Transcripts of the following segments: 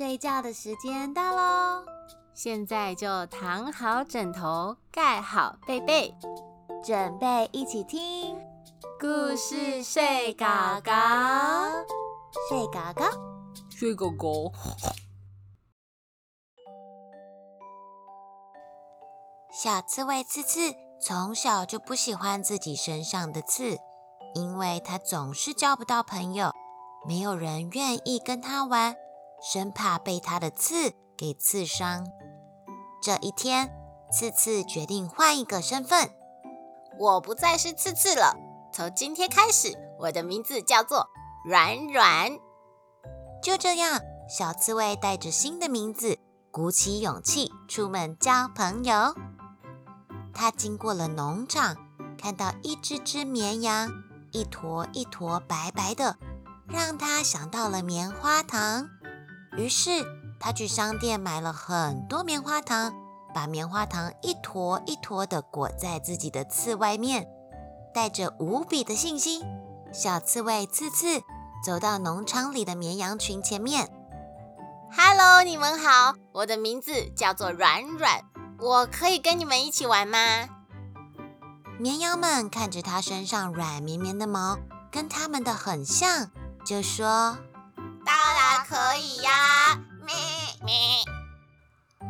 睡觉的时间到喽！现在就躺好枕头，盖好被被，准备一起听。故事睡狗狗，睡狗狗，睡狗狗。小刺猬刺刺从小就不喜欢自己身上的刺，因为它总是交不到朋友，没有人愿意跟它玩，生怕被它的刺给刺伤。这一天，刺刺决定换一个身份，我不再是刺刺了，从今天开始，我的名字叫做软软。就这样，小刺猬带着新的名字，鼓起勇气出门交朋友。他经过了农场，看到一只只绵羊，一坨一坨白白的，让他想到了棉花糖。于是他去商店买了很多棉花糖，把棉花糖一坨一坨的裹在自己的刺外面，带着无比的信心，小刺猬刺刺走到农场里的绵羊群前面。“Hello，你们好，我的名字叫做软软。”我可以跟你们一起玩吗？绵羊们看着它身上软绵绵的毛，跟它们的很像，就说：“当然可以呀！”咩咩。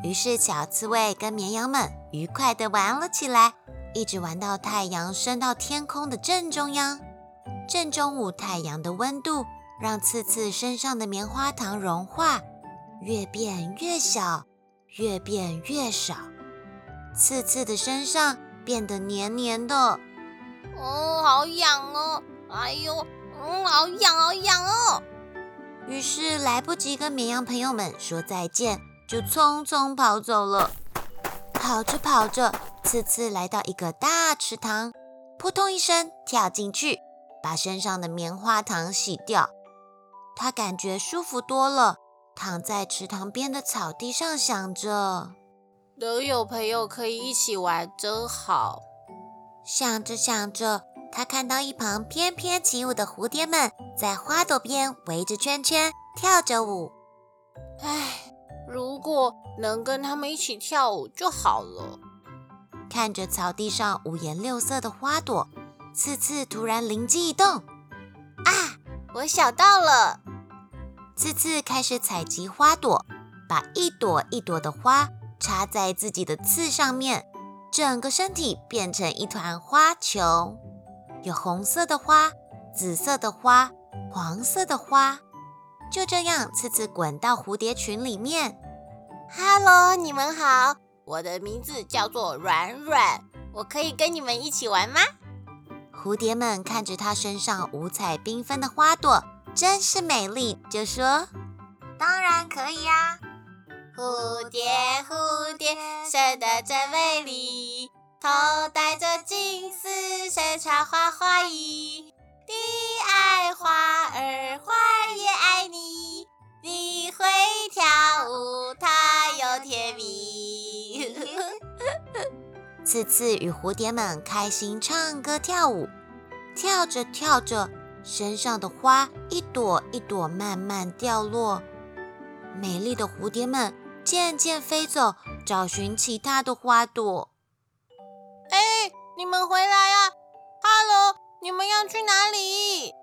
于是小刺猬跟绵羊们愉快地玩了起来，一直玩到太阳升到天空的正中央。正中午，太阳的温度让刺刺身上的棉花糖融化，越变越小，越变越少。刺刺的身上变得黏黏的，哦，好痒哦！哎呦，嗯，好痒，好痒哦！于是来不及跟绵羊朋友们说再见，就匆匆跑走了。跑着跑着，刺刺来到一个大池塘，扑通一声跳进去，把身上的棉花糖洗掉。他感觉舒服多了，躺在池塘边的草地上，想着。能有朋友可以一起玩，真好。想着想着，他看到一旁翩翩起舞的蝴蝶们在花朵边围着圈圈跳着舞。唉，如果能跟他们一起跳舞就好了。看着草地上五颜六色的花朵，次次突然灵机一动：啊，我想到了！次次开始采集花朵，把一朵一朵的花。插在自己的刺上面，整个身体变成一团花球，有红色的花、紫色的花、黄色的花。就这样，次次滚到蝴蝶群里面。Hello，你们好，我的名字叫做软软，我可以跟你们一起玩吗？蝴蝶们看着它身上五彩缤纷的花朵，真是美丽，就说：“当然可以呀。”蝴蝶，蝴蝶，生得真美丽，头戴着金丝，身穿花花衣。你爱花儿，花儿也爱你。你会跳舞，它又甜蜜。次次与蝴蝶们开心唱歌跳舞，跳着跳着，身上的花一朵一朵慢慢掉落。美丽的蝴蝶们。渐渐飞走，找寻其他的花朵。哎，你们回来啊！Hello，你们要去哪里？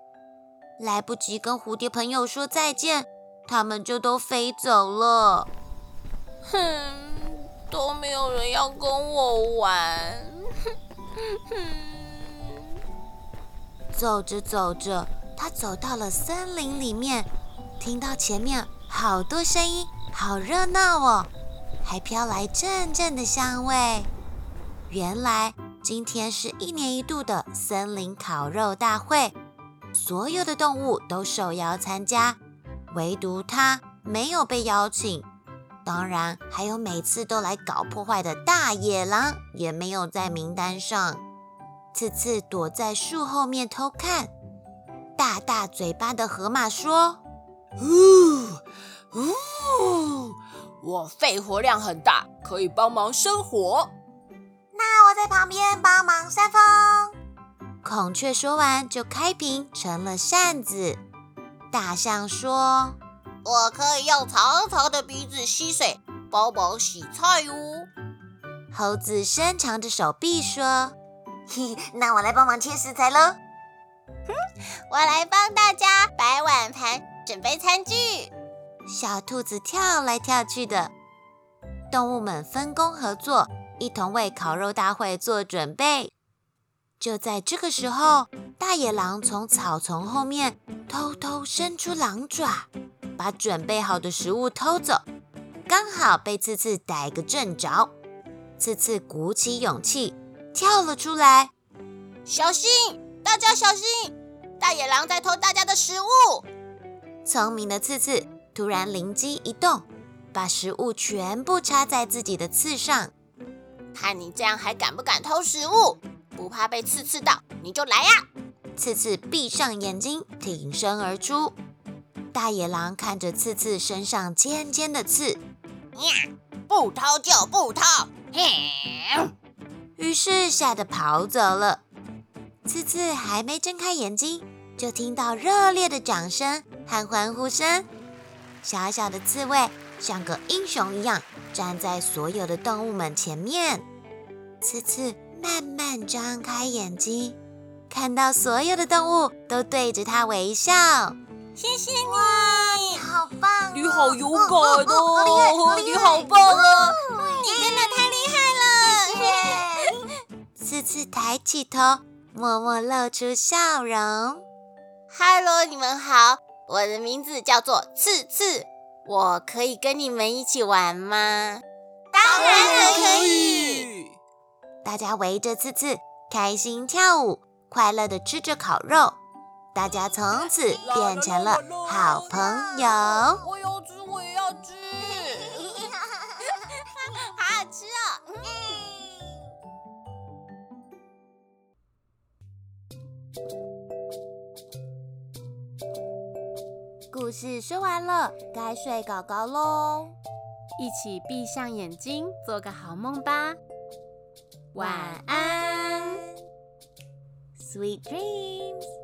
来不及跟蝴蝶朋友说再见，他们就都飞走了。哼，都没有人要跟我玩。走着走着，他走到了森林里面，听到前面好多声音。好热闹哦，还飘来阵阵的香味。原来今天是一年一度的森林烤肉大会，所有的动物都受邀参加，唯独它没有被邀请。当然，还有每次都来搞破坏的大野狼也没有在名单上。次次躲在树后面偷看，大大嘴巴的河马说：“呜。”呜，我肺活量很大，可以帮忙生火。在旁边帮忙扇风。孔雀说完就开屏成了扇子。大象说：“我可以用长长的鼻子吸水，帮忙洗菜哦。猴子伸长着手臂说：“嘿，那我来帮忙切食材喽。我来帮大家摆碗盘，准备餐具。”小兔子跳来跳去的，动物们分工合作，一同为烤肉大会做准备。就在这个时候，大野狼从草丛后面偷偷伸出狼爪，把准备好的食物偷走，刚好被刺刺逮个正着。刺刺鼓起勇气跳了出来，小心！大家小心！大野狼在偷大家的食物。聪明的刺刺突然灵机一动，把食物全部插在自己的刺上。看你这样还敢不敢偷食物？不怕被刺刺到，你就来呀！刺刺闭上眼睛，挺身而出。大野狼看着刺刺身上尖尖的刺，呀，不偷就不偷，嘿！于是吓得跑走了。刺刺还没睁开眼睛，就听到热烈的掌声和欢呼声。小小的刺猬像个英雄一样，站在所有的动物们前面。刺刺。慢慢张开眼睛，看到所有的动物都对着它微笑。谢谢你，好棒！你好勇敢哦！你好棒啊！你真的太厉害了！刺刺抬起头，默默露出笑容。Hello，你们好，我的名字叫做次次，我可以跟你们一起玩吗？当然可以。大家围着刺刺，开心跳舞，快乐的吃着烤肉。大家从此变成了好朋友。故事说完了，该睡觉觉喽。一起闭上眼睛，做个好梦吧。晚安，Sweet dreams。